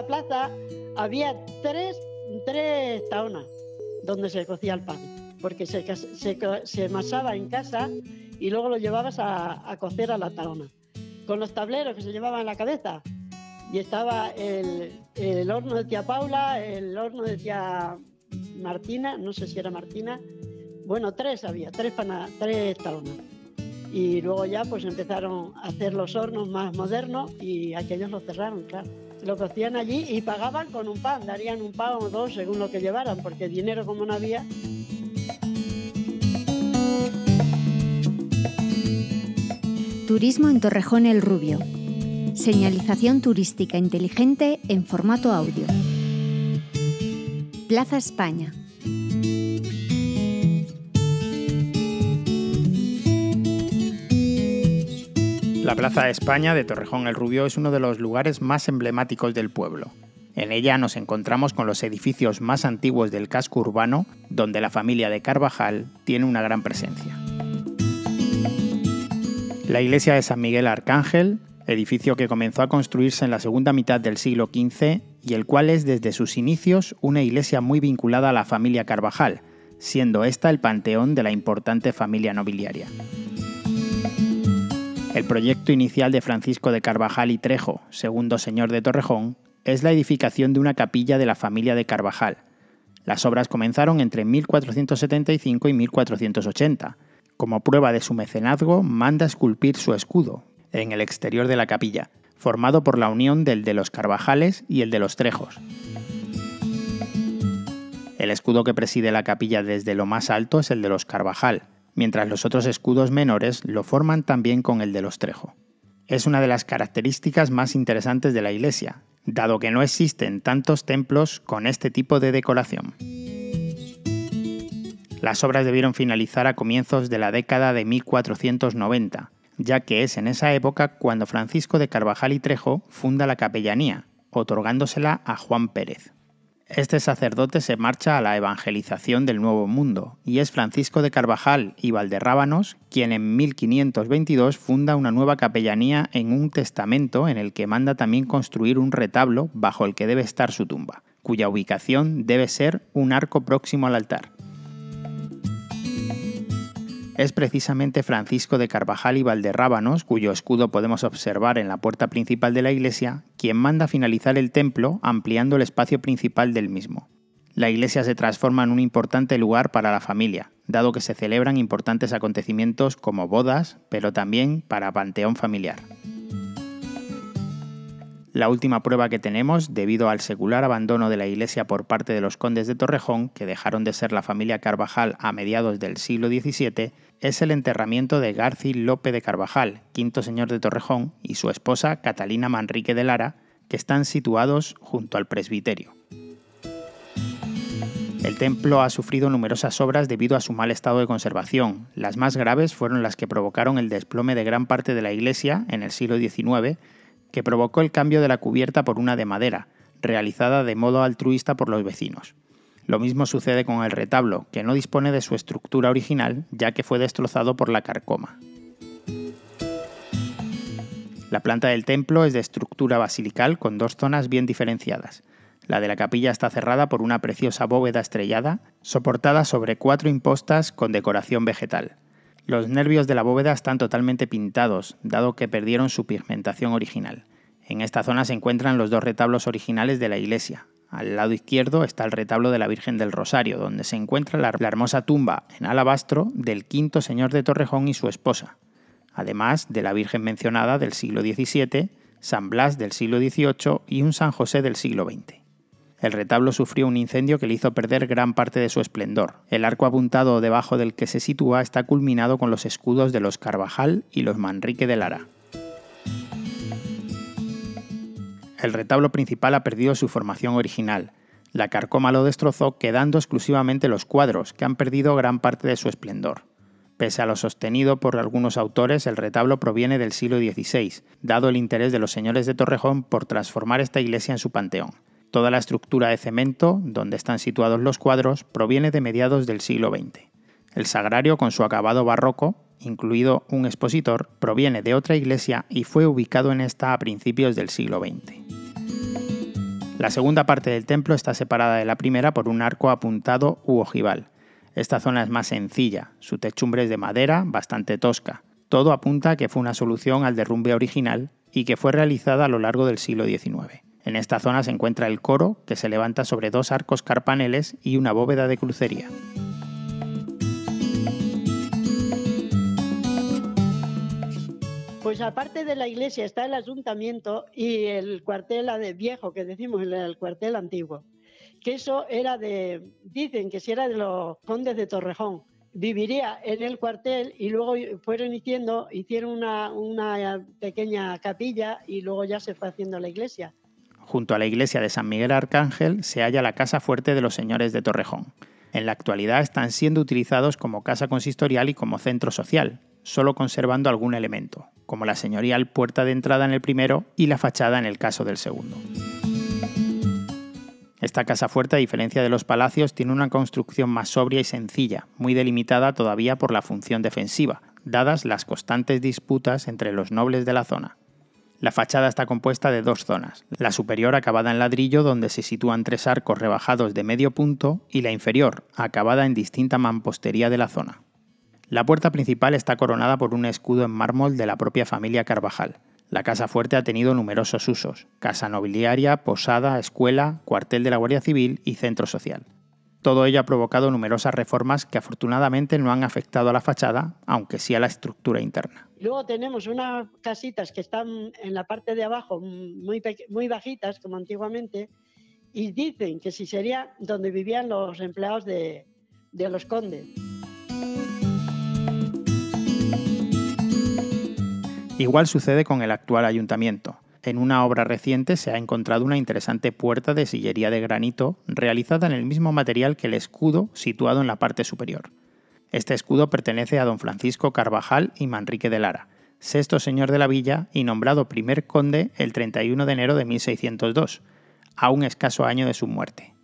la plaza había tres, tres taonas donde se cocía el pan, porque se, se, se masaba en casa y luego lo llevabas a, a cocer a la taona, con los tableros que se llevaban en la cabeza. Y estaba el, el horno de tía Paula, el horno de tía Martina, no sé si era Martina, bueno, tres había, tres, pana, tres taonas. Y luego ya pues empezaron a hacer los hornos más modernos y aquellos los cerraron, claro. Lo cocían allí y pagaban con un pan, darían un pan o dos según lo que llevaran, porque dinero como no había. Turismo en Torrejón el Rubio. Señalización turística inteligente en formato audio. Plaza España. La Plaza de España de Torrejón el Rubio es uno de los lugares más emblemáticos del pueblo. En ella nos encontramos con los edificios más antiguos del casco urbano, donde la familia de Carvajal tiene una gran presencia. La iglesia de San Miguel Arcángel, edificio que comenzó a construirse en la segunda mitad del siglo XV y el cual es desde sus inicios una iglesia muy vinculada a la familia Carvajal, siendo esta el panteón de la importante familia nobiliaria. El proyecto inicial de Francisco de Carvajal y Trejo, segundo señor de Torrejón, es la edificación de una capilla de la familia de Carvajal. Las obras comenzaron entre 1475 y 1480. Como prueba de su mecenazgo, manda esculpir su escudo en el exterior de la capilla, formado por la unión del de los Carvajales y el de los Trejos. El escudo que preside la capilla desde lo más alto es el de los Carvajal, mientras los otros escudos menores lo forman también con el de los Trejo. Es una de las características más interesantes de la iglesia, dado que no existen tantos templos con este tipo de decoración. Las obras debieron finalizar a comienzos de la década de 1490, ya que es en esa época cuando Francisco de Carvajal y Trejo funda la capellanía, otorgándosela a Juan Pérez. Este sacerdote se marcha a la evangelización del Nuevo Mundo y es Francisco de Carvajal y Valderrábanos quien en 1522 funda una nueva capellanía en un testamento en el que manda también construir un retablo bajo el que debe estar su tumba, cuya ubicación debe ser un arco próximo al altar es precisamente Francisco de Carvajal y Valderrábanos, cuyo escudo podemos observar en la puerta principal de la iglesia, quien manda finalizar el templo ampliando el espacio principal del mismo. La iglesia se transforma en un importante lugar para la familia, dado que se celebran importantes acontecimientos como bodas, pero también para panteón familiar. La última prueba que tenemos, debido al secular abandono de la iglesia por parte de los condes de Torrejón, que dejaron de ser la familia Carvajal a mediados del siglo XVII, es el enterramiento de Garci Lope de Carvajal, quinto señor de Torrejón, y su esposa Catalina Manrique de Lara, que están situados junto al presbiterio. El templo ha sufrido numerosas obras debido a su mal estado de conservación. Las más graves fueron las que provocaron el desplome de gran parte de la iglesia en el siglo XIX que provocó el cambio de la cubierta por una de madera, realizada de modo altruista por los vecinos. Lo mismo sucede con el retablo, que no dispone de su estructura original, ya que fue destrozado por la carcoma. La planta del templo es de estructura basilical con dos zonas bien diferenciadas. La de la capilla está cerrada por una preciosa bóveda estrellada, soportada sobre cuatro impostas con decoración vegetal. Los nervios de la bóveda están totalmente pintados, dado que perdieron su pigmentación original. En esta zona se encuentran los dos retablos originales de la iglesia. Al lado izquierdo está el retablo de la Virgen del Rosario, donde se encuentra la, hermosa tumba en alabastro del quinto señor de Torrejón y su esposa, además de la Virgen mencionada del siglo XVII, San Blas del siglo XVIII y un San José del siglo XX. El retablo sufrió un incendio que le hizo perder gran parte de su esplendor. El arco apuntado debajo del que se sitúa está culminado con los escudos de los Carvajal y los Manrique de Lara. El retablo principal ha perdido su formación original. La carcoma lo destrozó quedando exclusivamente los cuadros, que han perdido gran parte de su esplendor. Pese a lo sostenido por algunos autores, el retablo proviene del siglo XVI, dado el interés de los señores de Torrejón por transformar esta iglesia en su panteón. Toda la estructura de cemento, donde están situados los cuadros, proviene de mediados del siglo XX. El sagrario, con su acabado barroco, incluido un expositor, proviene de otra iglesia y fue ubicado en esta a principios del siglo XX. La segunda parte del templo está separada de la primera por un arco apuntado u ojival. Esta zona es más sencilla, su techumbre es de madera, bastante tosca. Todo apunta a que fue una solución al derrumbe original y que fue realizada a lo largo del siglo XIX. En esta zona se encuentra el coro, que se levanta sobre dos arcos carpaneles y una bóveda de crucería. Pues aparte de la iglesia está el ayuntamiento y el cuartel viejo que decimos, el cuartel antiguo. Que eso era de, dicen que si era de los condes de Torrejón. Viviría en el cuartel y luego fueron hicieron, hicieron una pequeña capilla y luego ya se fue haciendo la iglesia. Junto a la iglesia de San Miguel Arcángel se halla la casa fuerte de los señores de Torrejón. En la actualidad están siendo utilizados como casa consistorial y como centro social, solo conservando algún elemento, como la señorial puerta de entrada en el primero y la fachada en el caso del segundo. Esta casa fuerte, a diferencia de los palacios, tiene una construcción más sobria y sencilla, muy delimitada todavía por la función defensiva, dadas las constantes disputas entre los nobles de la zona. La fachada está compuesta de dos zonas, la superior acabada en ladrillo donde se sitúan tres arcos rebajados de medio punto y la inferior, acabada en distinta mampostería de la zona. La puerta principal está coronada por un escudo en mármol de la propia familia Carvajal. La casa fuerte ha tenido numerosos usos, casa nobiliaria, posada, escuela, cuartel de la Guardia Civil y centro social. Todo ello ha provocado numerosas reformas que afortunadamente no han afectado a la fachada, aunque sí a la estructura interna. Luego tenemos unas casitas que están en la parte de abajo, muy, muy bajitas, como antiguamente, y dicen que si sería donde vivían los empleados de, de los condes. Igual sucede con el actual ayuntamiento en una obra reciente se ha encontrado una interesante puerta de sillería de granito realizada en el mismo material que el escudo situado en la parte superior. Este escudo pertenece a don Francisco Carvajal y Manrique de Lara, sexto señor de la villa y nombrado primer conde el 31 de enero de 1602, a un escaso año de su muerte.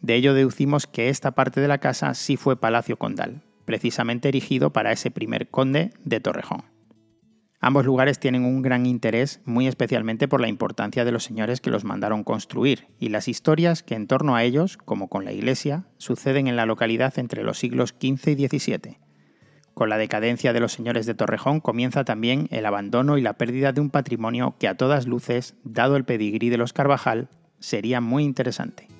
De ello deducimos que esta parte de la casa sí fue palacio condal, precisamente erigido para ese primer conde de Torrejón. Ambos lugares tienen un gran interés, muy especialmente por la importancia de los señores que los mandaron construir y las historias que en torno a ellos, como con la iglesia, suceden en la localidad entre los siglos XV y XVII. Con la decadencia de los señores de Torrejón comienza también el abandono y la pérdida de un patrimonio que a todas luces, dado el pedigrí de los Carvajal, sería muy interesante.